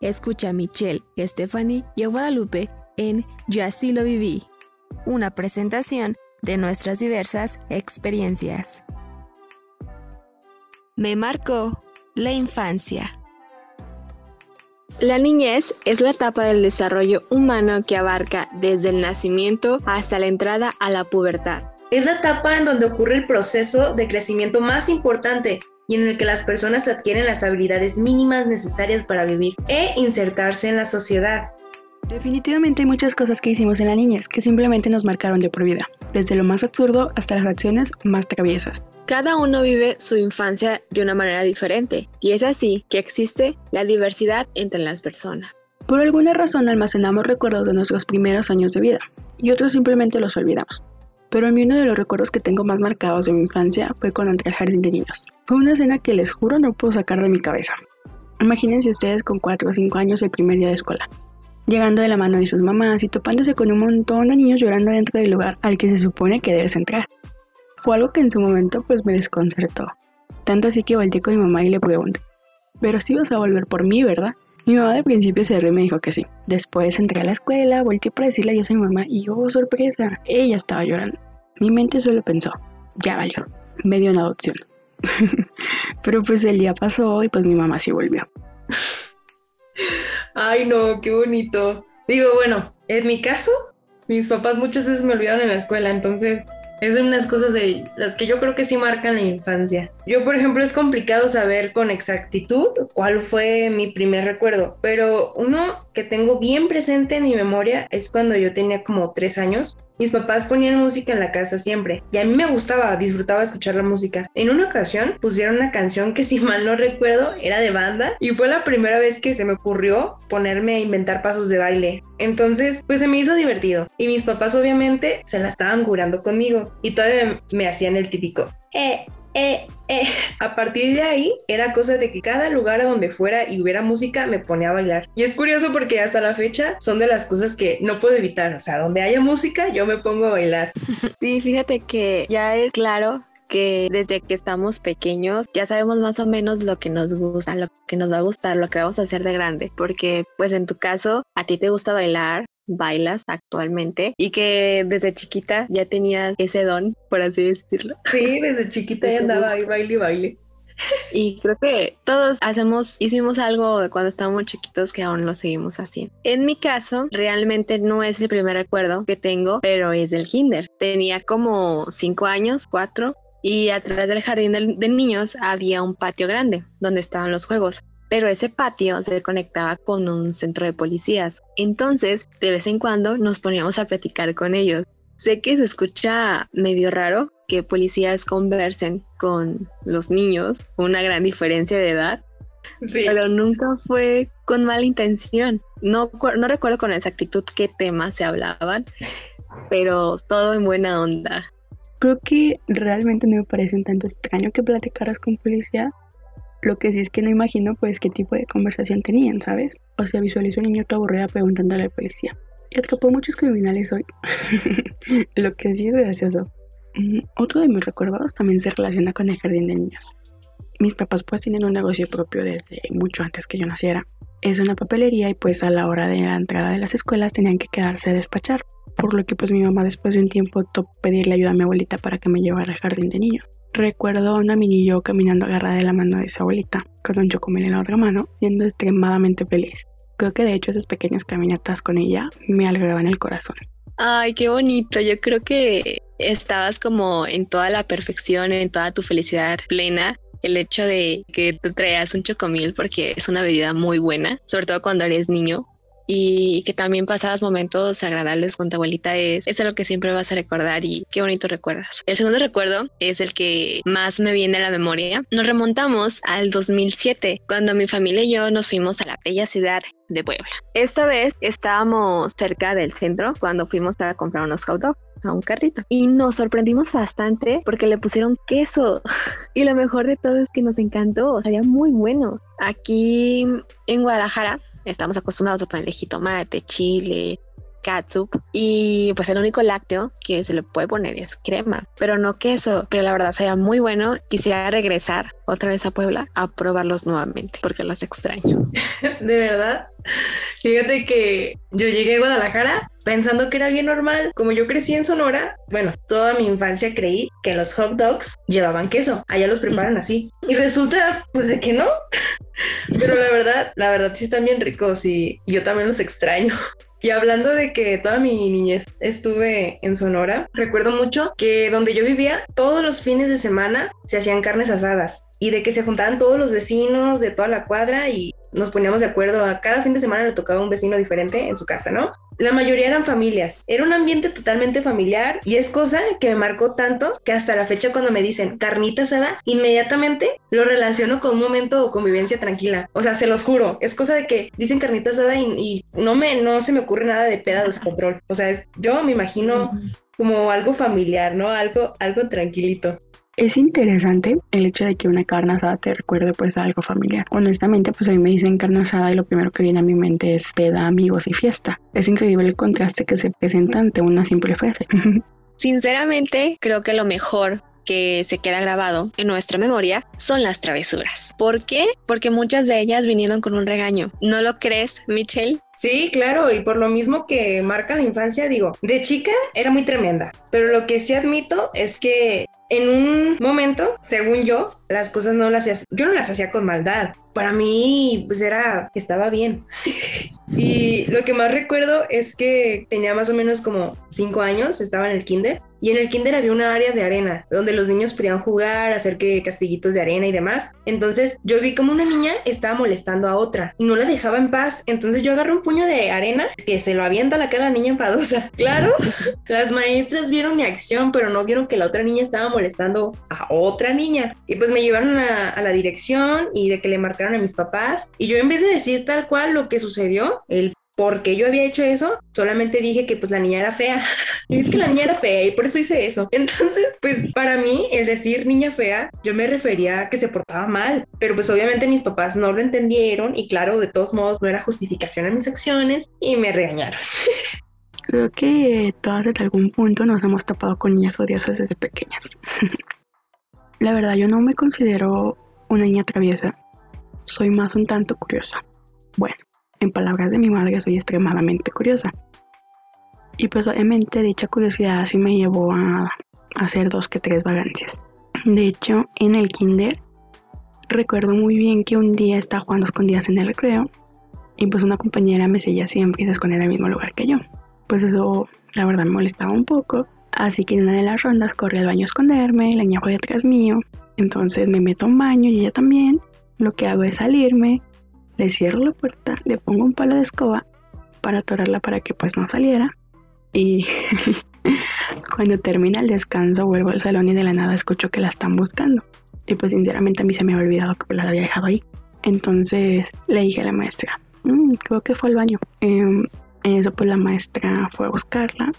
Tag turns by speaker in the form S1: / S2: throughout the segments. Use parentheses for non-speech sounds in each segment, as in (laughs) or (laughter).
S1: Escucha a Michelle, Stephanie y a Guadalupe en Yo así lo viví, una presentación de nuestras diversas experiencias. Me marcó la infancia.
S2: La niñez es la etapa del desarrollo humano que abarca desde el nacimiento hasta la entrada a la pubertad.
S3: Es la etapa en donde ocurre el proceso de crecimiento más importante y en el que las personas adquieren las habilidades mínimas necesarias para vivir e insertarse en la sociedad.
S4: Definitivamente hay muchas cosas que hicimos en la niñez que simplemente nos marcaron de por vida, desde lo más absurdo hasta las acciones más traviesas.
S2: Cada uno vive su infancia de una manera diferente y es así que existe la diversidad entre las personas.
S4: Por alguna razón almacenamos recuerdos de nuestros primeros años de vida y otros simplemente los olvidamos. Pero a mí uno de los recuerdos que tengo más marcados de mi infancia fue cuando entré al jardín de niños. Fue una escena que les juro no puedo sacar de mi cabeza. Imagínense ustedes con 4 o 5 años el primer día de escuela, llegando de la mano de sus mamás y topándose con un montón de niños llorando dentro del lugar al que se supone que debes entrar. Fue algo que en su momento pues me desconcertó. Tanto así que volteé con mi mamá y le pregunté, pero si vas a volver por mí, ¿verdad? Mi mamá de principio se rió y me dijo que sí. Después entré a la escuela, volteé para decirle adiós a mi mamá y oh sorpresa, ella estaba llorando. Mi mente solo pensó, ya valió, me dio una adopción. (laughs) pero pues el día pasó y pues mi mamá sí volvió.
S3: Ay no, qué bonito. Digo, bueno, en mi caso, mis papás muchas veces me olvidaron en la escuela, entonces es unas cosas de las que yo creo que sí marcan la infancia. Yo, por ejemplo, es complicado saber con exactitud cuál fue mi primer recuerdo, pero uno que tengo bien presente en mi memoria es cuando yo tenía como tres años. Mis papás ponían música en la casa siempre y a mí me gustaba, disfrutaba escuchar la música. En una ocasión pusieron una canción que (laughs) si mal no recuerdo era de banda y fue la primera vez que se me ocurrió ponerme a inventar pasos de baile. Entonces, pues se me hizo divertido y mis papás obviamente se la estaban curando conmigo y todavía me hacían el típico, eh, eh, eh. (laughs) A partir de ahí era cosa de que cada lugar a donde fuera y hubiera música me ponía a bailar. Y es curioso porque hasta la fecha son de las cosas que no puedo evitar. O sea, donde haya música yo me pongo a bailar. (laughs)
S2: Sí, fíjate que ya es claro que desde que estamos pequeños ya sabemos más o menos lo que nos gusta, lo que nos va a gustar, lo que vamos a hacer de grande, porque pues en tu caso a ti te gusta bailar, bailas actualmente y que desde chiquita ya tenías ese don, por así decirlo.
S3: Sí, desde chiquita ya (laughs) andaba ahí baile y baile.
S2: Y creo que todos hacemos, hicimos algo cuando estábamos chiquitos que aún lo seguimos haciendo. En mi caso, realmente no es el primer recuerdo que tengo, pero es del kinder. Tenía como cinco años, cuatro, y atrás del jardín de niños había un patio grande donde estaban los juegos pero ese patio se conectaba con un centro de policías. Entonces, de vez en cuando nos poníamos a platicar con ellos. Sé que se escucha medio raro que policías conversen con los niños, una gran diferencia de edad, pero nunca fue con mala intención. No, no recuerdo con exactitud qué temas se hablaban, pero todo en buena onda.
S4: Creo que realmente no me parece un tanto extraño que platicaras con policía, lo que sí es que no imagino pues qué tipo de conversación tenían, ¿sabes? O sea, visualizo un niño todo aburrida preguntándole al policía. Y atrapó muchos criminales hoy. (laughs) lo que sí es gracioso. Mm, otro de mis recuerdos también se relaciona con el jardín de niños. Mis papás pues tienen un negocio propio desde mucho antes que yo naciera. Es una papelería y pues a la hora de la entrada de las escuelas tenían que quedarse a despachar. Por lo que pues mi mamá después de un tiempo optó pedirle ayuda a mi abuelita para que me llevara al jardín de niños. Recuerdo a una mini yo caminando agarrada de la mano de su abuelita, con un chocomel en la otra mano, siendo extremadamente feliz. Creo que de hecho esas pequeñas caminatas con ella me alegraban el corazón.
S2: Ay, qué bonito. Yo creo que estabas como en toda la perfección, en toda tu felicidad plena. El hecho de que tú traías un chocomil porque es una bebida muy buena, sobre todo cuando eres niño, y que también pasabas momentos agradables con tu abuelita es, es lo que siempre vas a recordar y qué bonito recuerdas. El segundo recuerdo es el que más me viene a la memoria. Nos remontamos al 2007 cuando mi familia y yo nos fuimos a la bella ciudad de Puebla. Esta vez estábamos cerca del centro cuando fuimos a comprar unos hot dogs a un carrito y nos sorprendimos bastante porque le pusieron queso (laughs) y lo mejor de todo es que nos encantó, sabía muy bueno. Aquí en Guadalajara estamos acostumbrados a ponerle jitomate, chile, catsup y pues el único lácteo que se le puede poner es crema, pero no queso, pero la verdad sería muy bueno. Quisiera regresar otra vez a Puebla a probarlos nuevamente porque los extraño. (laughs)
S3: De verdad. Fíjate que yo llegué a Guadalajara pensando que era bien normal. Como yo crecí en Sonora, bueno, toda mi infancia creí que los hot dogs llevaban queso. Allá los preparan (laughs) así. Y resulta, pues, de que no. Pero la verdad, la verdad sí están bien ricos y yo también los extraño. Y hablando de que toda mi niñez estuve en Sonora, recuerdo mucho que donde yo vivía, todos los fines de semana se hacían carnes asadas y de que se juntaban todos los vecinos de toda la cuadra y nos poníamos de acuerdo. A cada fin de semana le tocaba un vecino diferente en su casa, ¿no? La mayoría eran familias. Era un ambiente totalmente familiar y es cosa que me marcó tanto que hasta la fecha cuando me dicen carnita asada, inmediatamente lo relaciono con un momento de convivencia tranquila. O sea, se los juro, es cosa de que dicen carnita asada y, no me no se me ocurre nada de peda descontrol. O sea, es, yo me imagino como algo familiar, ¿no? Algo algo tranquilito.
S4: Es interesante el hecho de que una carne asada te recuerde pues a algo familiar. Honestamente pues a mí me dicen carne asada y lo primero que viene a mi mente es peda, amigos y fiesta. Es increíble el contraste que se presenta ante una simple frase. (laughs)
S2: Sinceramente creo que lo mejor que se queda grabado en nuestra memoria son las travesuras. ¿Por qué? Porque muchas de ellas vinieron con un regaño. ¿No lo crees, Michelle?
S3: Sí, claro, y por lo mismo que marca la infancia, digo, de chica era muy tremenda, pero lo que sí admito es que en un momento, según yo, las cosas no las hacía, yo no las hacía con maldad. Para mí, pues era, estaba bien. (laughs) y lo que más recuerdo es que tenía más o menos como cinco años, estaba en el kinder y en el kinder había una área de arena donde los niños podían jugar, hacer que castillitos de arena y demás. Entonces yo vi como una niña estaba molestando a otra y no la dejaba en paz. Entonces yo agarré un puño de arena que se lo avienta a la cara a la niña enfadosa. (laughs) Claro, las maestras vieron mi acción, pero no vieron que la otra niña estaba molestando a otra niña. Y pues me llevaron a, a la dirección y de que le marcaron a mis papás. Y yo en vez de decir tal cual lo que sucedió, el porque yo había hecho eso, solamente dije que pues la niña era fea. (laughs) Y es que la niña era fea y por eso hice eso. Entonces, pues para mí el decir niña fea, yo me refería a que se portaba mal, pero pues obviamente mis papás no lo entendieron y claro, de todos modos no era justificación a mis acciones y me regañaron. (laughs)
S4: Creo que todas desde algún punto nos hemos tapado con niñas odiosas desde pequeñas. (laughs) la verdad, yo no me considero una niña traviesa. Soy más un tanto curiosa. Bueno, en palabras de mi madre, soy extremadamente curiosa. Y pues obviamente dicha curiosidad así me llevó a hacer dos que tres vagancias. De hecho, en el kinder recuerdo muy bien que un día estaba jugando escondidas en el recreo y pues una compañera me seguía siempre y se escondía en el mismo lugar que yo. Pues eso la verdad me molestaba un poco. Así que en una de las rondas corrí al baño a esconderme, la niña fue detrás mío. Entonces me meto a un baño y ella también. Lo que hago es salirme, le cierro la puerta, le pongo un palo de escoba para atorarla para que pues no saliera. Y (laughs) cuando termina el descanso vuelvo al salón y de la nada escucho que la están buscando. Y pues sinceramente a mí se me había olvidado que la había dejado ahí. Entonces le dije a la maestra, mm, creo que fue al baño. Em, en eso pues la maestra fue a buscarla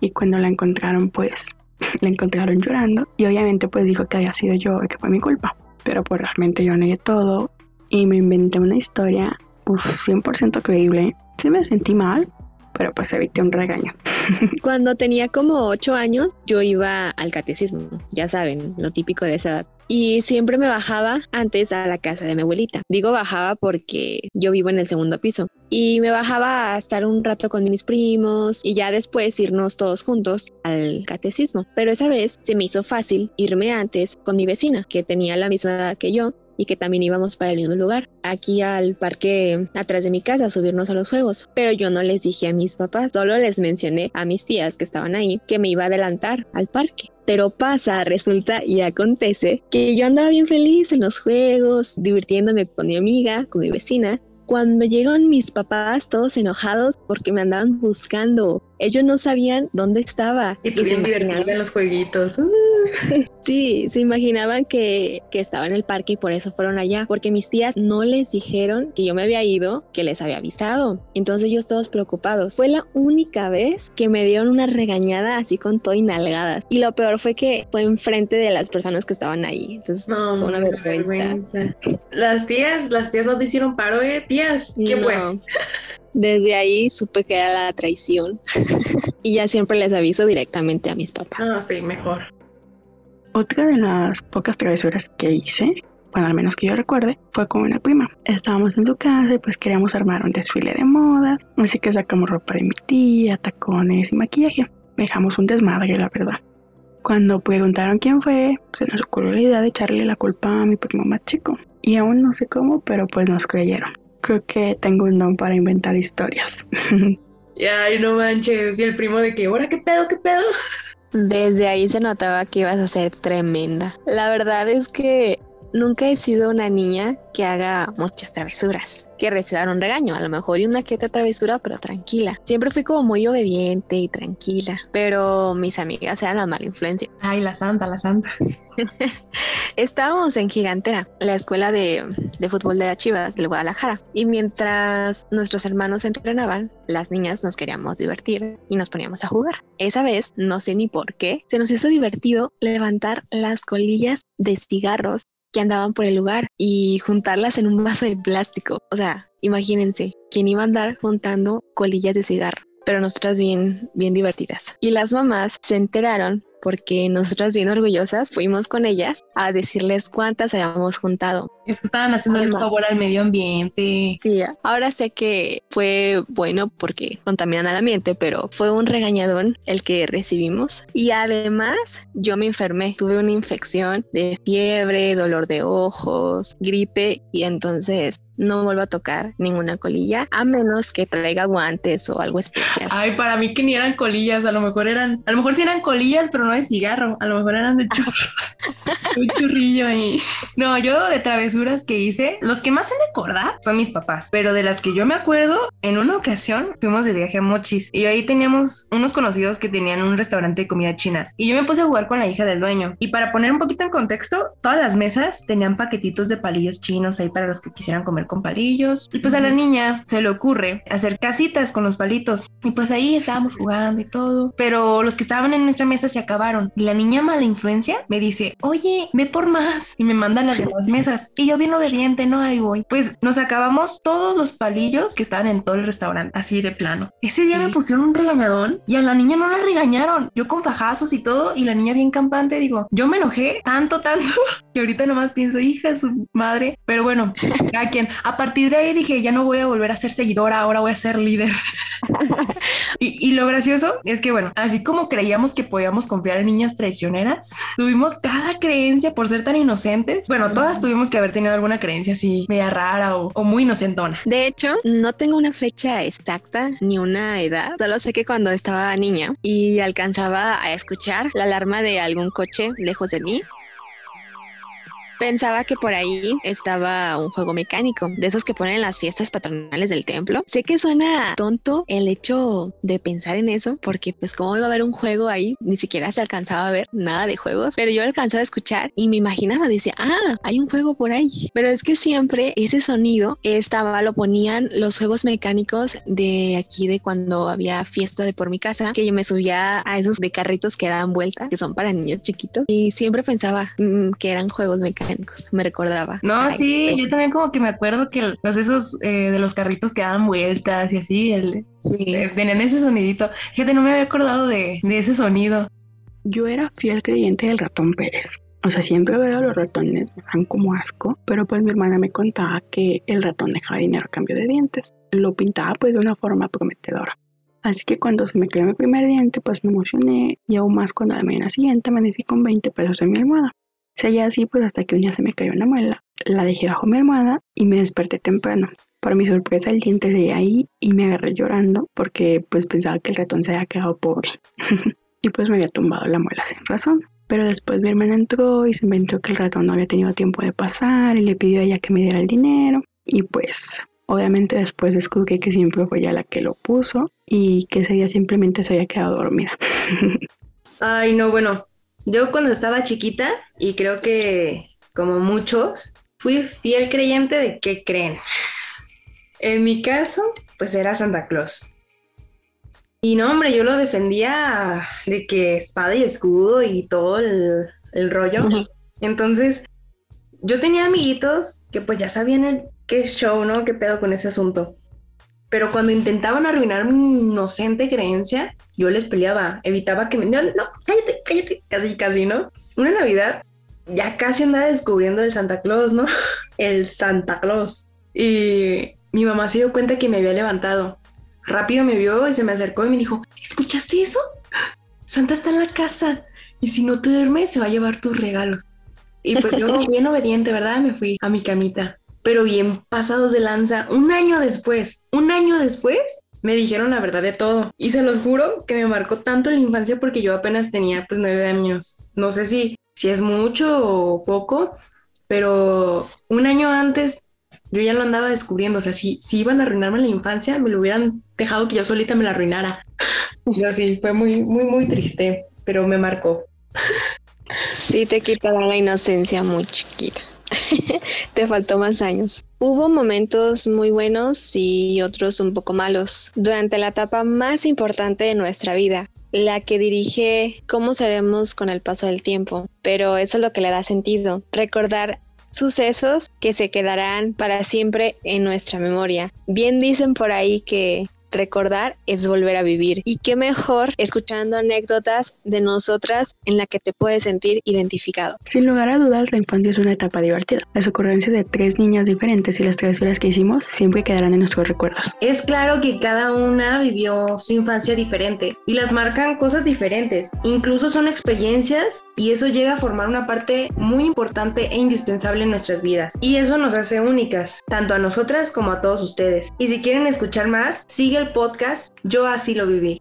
S4: y cuando la encontraron pues (laughs) la encontraron llorando y obviamente pues dijo que había sido yo, que fue mi culpa. Pero pues realmente yo negué todo y me inventé una historia uf, 100% creíble. Sí me sentí mal, pero pues evité un regaño. (laughs)
S2: Cuando tenía como ocho años, yo iba al catecismo, ya saben, lo típico de esa edad. Y siempre me bajaba antes a la casa de mi abuelita. Digo bajaba porque yo vivo en el segundo piso. Y me bajaba a estar un rato con mis primos y ya después irnos todos juntos al catecismo. Pero esa vez se me hizo fácil irme antes con mi vecina, que tenía la misma edad que yo y que también íbamos para el mismo lugar, aquí al parque atrás de mi casa, a subirnos a los juegos. Pero yo no les dije a mis papás, solo les mencioné a mis tías que estaban ahí que me iba a adelantar al parque. Pero pasa, resulta y acontece que yo andaba bien feliz en los juegos, divirtiéndome con mi amiga, con mi vecina, cuando llegan mis papás todos enojados porque me andaban buscando. Ellos no sabían dónde estaba.
S3: Y tú bien divertida en los jueguitos. Uh. (laughs)
S2: Sí, se imaginaban que, que estaba en el parque y por eso fueron allá, porque mis tías no les dijeron que yo me había ido, que les había avisado. Entonces ellos todos preocupados. Fue la única vez que me dieron una regañada así con todo y nalgadas. Y lo peor fue que fue enfrente de las personas que estaban ahí. Entonces
S3: No,
S2: fue una vergüenza.
S3: vergüenza. Las tías, las tías no te hicieron paro, eh, tías. Qué
S2: No.
S3: bueno.
S2: Desde ahí supe que era la traición. (laughs) y ya siempre les aviso directamente a mis papás.
S3: Ah, sí, mejor.
S4: Otra de las pocas travesuras que hice, bueno, al menos que yo recuerde, fue con una prima. Estábamos en su casa y pues queríamos armar un desfile de modas, así que sacamos ropa de mi tía, tacones y maquillaje. Dejamos un desmadre, la verdad. Cuando preguntaron quién fue, se nos ocurrió la idea de echarle la culpa a mi primo más chico. Y aún no sé cómo, pero pues nos creyeron. Creo que tengo un don para inventar historias. (laughs)
S3: Ay, no manches. Y el primo de que, ¿ahora qué pedo, qué pedo?
S2: Desde ahí se notaba que ibas a ser tremenda. La verdad es que nunca he sido una niña que haga muchas travesuras, que reciban un regaño, a lo mejor y una que otra travesura, pero tranquila. Siempre fui como muy obediente y tranquila, pero mis amigas eran la mala influencia. (laughs)
S3: Ay, la santa, la santa.
S2: Estábamos en Gigantera, la escuela de, de fútbol de las Chivas del Guadalajara, y mientras nuestros hermanos entrenaban, las niñas nos queríamos divertir y nos poníamos a jugar. Esa vez, no sé ni por qué, se nos hizo divertido levantar las colillas de cigarros que andaban por el lugar y juntarlas en un vaso de plástico. O sea, imagínense, ¿quién iba a andar juntando colillas de cigarro? Pero nosotras bien, bien divertidas. Y las mamás se enteraron porque nosotras bien orgullosas fuimos con ellas a decirles cuántas habíamos juntado.
S3: Es que estaban haciendo un
S2: Además.
S3: favor al medio ambiente.
S2: Sí, ahora sé que fue bueno porque contaminan al ambiente, pero fue un regañadón el que recibimos. Y además yo me enfermé, tuve una infección de fiebre, dolor de ojos, gripe y entonces no vuelvo a tocar ninguna colilla a menos que traiga guantes o algo especial.
S3: Ay, para mí que ni eran colillas, a lo mejor eran, a lo mejor sí eran colillas, pero no de cigarro, a lo mejor eran de churros. (laughs) un churrillo ahí. No, yo de travesuras que hice, los que más se me acordar son mis papás, pero de las que yo me acuerdo, en una ocasión fuimos de viaje a Mochis y ahí teníamos unos conocidos que tenían un restaurante de comida china y yo me puse a jugar con la hija del dueño y para poner un poquito en contexto, todas las mesas tenían paquetitos de palillos chinos ahí para los que quisieran comer con palillos y pues a la niña se le ocurre hacer casitas con los palitos y pues ahí estábamos jugando y todo, pero los que estaban en nuestra mesa se acabaron y la niña mala influencia me dice, oye, ve por más y me manda a las demás (laughs) mesas y yo bien obediente, no, ahí voy. Pues nos acabamos todos los palillos que estaban en todo el restaurante, así de plano. Ese día me
S2: Sí.
S3: pusieron un regañadón y a la niña no la regañaron, yo con fajazos y todo y la niña bien campante, digo, yo me enojé tanto, tanto (laughs) que ahorita nomás pienso, hija de su madre, pero bueno, (laughs) cada quien. A partir de ahí dije, ya no voy a volver a ser seguidora, ahora voy a ser líder. y, y lo gracioso es que, bueno, así como creíamos que podíamos confiar en niñas traicioneras, tuvimos cada creencia por ser tan inocentes. Bueno, todas tuvimos que haber tenido alguna creencia así media rara o, o muy inocentona.
S2: De hecho, no tengo una fecha exacta ni una edad, solo sé que cuando estaba niña y alcanzaba a escuchar la alarma de algún coche lejos de mí, Pensaba que por ahí estaba un juego mecánico, de esos que ponen en las fiestas patronales del templo. Sé que suena tonto el hecho de pensar en eso, porque pues cómo iba a haber un juego ahí, ni siquiera se alcanzaba a ver nada de juegos, pero yo alcanzaba a escuchar y me imaginaba, decía, ah, hay un juego por ahí. Pero es que siempre ese sonido estaba, lo ponían los juegos mecánicos de aquí, de cuando había fiesta de por mi casa, que yo me subía a esos de carritos que dan vuelta, que son para niños chiquitos, y siempre pensaba mm, que eran juegos mecánicos (laughs) me recordaba.
S3: No,
S2: a
S3: sí, yo también como que me acuerdo que los esos eh, de los carritos que daban vueltas y así, el,
S2: Sí.
S3: eh, tenían ese sonidito. Fíjate, no me había acordado de, de ese sonido.
S4: Yo era fiel creyente del ratón Pérez. O sea, siempre veo a los ratones, me dan como asco, pero pues mi hermana me contaba que el ratón dejaba dinero a cambio de dientes. Lo pintaba pues de una forma prometedora. Así que cuando se me cayó mi primer diente, pues me emocioné y aún más cuando la mañana siguiente amanecí con 20 pesos en mi almohada. Seguía así pues hasta que un día se me cayó una muela, la dejé bajo mi almohada y me desperté temprano. Para mi sorpresa el diente seguía ahí y me agarré llorando porque pues pensaba que el ratón se había quedado pobre. (laughs) y pues me había tumbado la muela sin razón. Pero después mi hermana entró y se inventó que el ratón no había tenido tiempo de pasar y le pidió a ella que me diera el dinero. Y pues obviamente después descubrí que siempre fue ella la que lo puso y que ese día simplemente se había quedado dormida. (laughs)
S3: Ay, no, bueno, Yo cuando estaba chiquita, y creo que como muchos, fui fiel creyente de que creen. En mi caso, pues era Santa Claus. Y no, hombre, yo lo defendía de que espada y escudo y todo el, rollo. Entonces, yo tenía amiguitos que pues ya sabían el, qué show, ¿no? ¿Qué pedo con ese asunto? Pero cuando intentaban arruinar mi inocente creencia, yo les peleaba, evitaba que me... No, no, cállate, cállate, casi, casi, ¿no? Una Navidad ya casi andaba descubriendo el Santa Claus, ¿no? (laughs) El Santa Claus. Y mi mamá se dio cuenta que me había levantado. Rápido me vio y se me acercó y me dijo, ¿escuchaste eso? Santa está en la casa y si no te duermes se va a llevar tus regalos. Y pues yo, (laughs) bien obediente, ¿verdad? Me fui a mi camita. Pero bien pasados de lanza, un año después, un año después, me dijeron la verdad de todo. Y se los juro que me marcó tanto la infancia porque yo apenas tenía pues nueve años. No sé si, si es mucho o poco, pero un año antes yo ya lo andaba descubriendo. O sea, si, si iban a arruinarme la infancia, me lo hubieran dejado que yo solita me la arruinara. (laughs) Yo sí, fue muy, muy, muy triste, pero me marcó.
S2: Sí, te quitaron la inocencia muy chiquita. (laughs) te faltó más años. Hubo momentos muy buenos y otros un poco malos durante la etapa más importante de nuestra vida, la que dirige cómo seremos con el paso del tiempo, pero eso es lo que le da sentido, recordar sucesos que se quedarán para siempre en nuestra memoria. Bien dicen por ahí que recordar es volver a vivir. Y qué mejor escuchando anécdotas de nosotras en la que te puedes sentir identificado.
S4: Sin lugar a dudas, la infancia es una etapa divertida. Las ocurrencias de tres niñas diferentes y las travesuras que hicimos siempre quedarán en nuestros recuerdos.
S3: Es claro que cada una vivió su infancia diferente y las marcan cosas diferentes. Incluso son experiencias y eso llega a formar una parte muy importante e indispensable en nuestras vidas. Y eso nos hace únicas, tanto a nosotras como a todos ustedes. Y si quieren escuchar más, sigue podcast Yo así lo viví.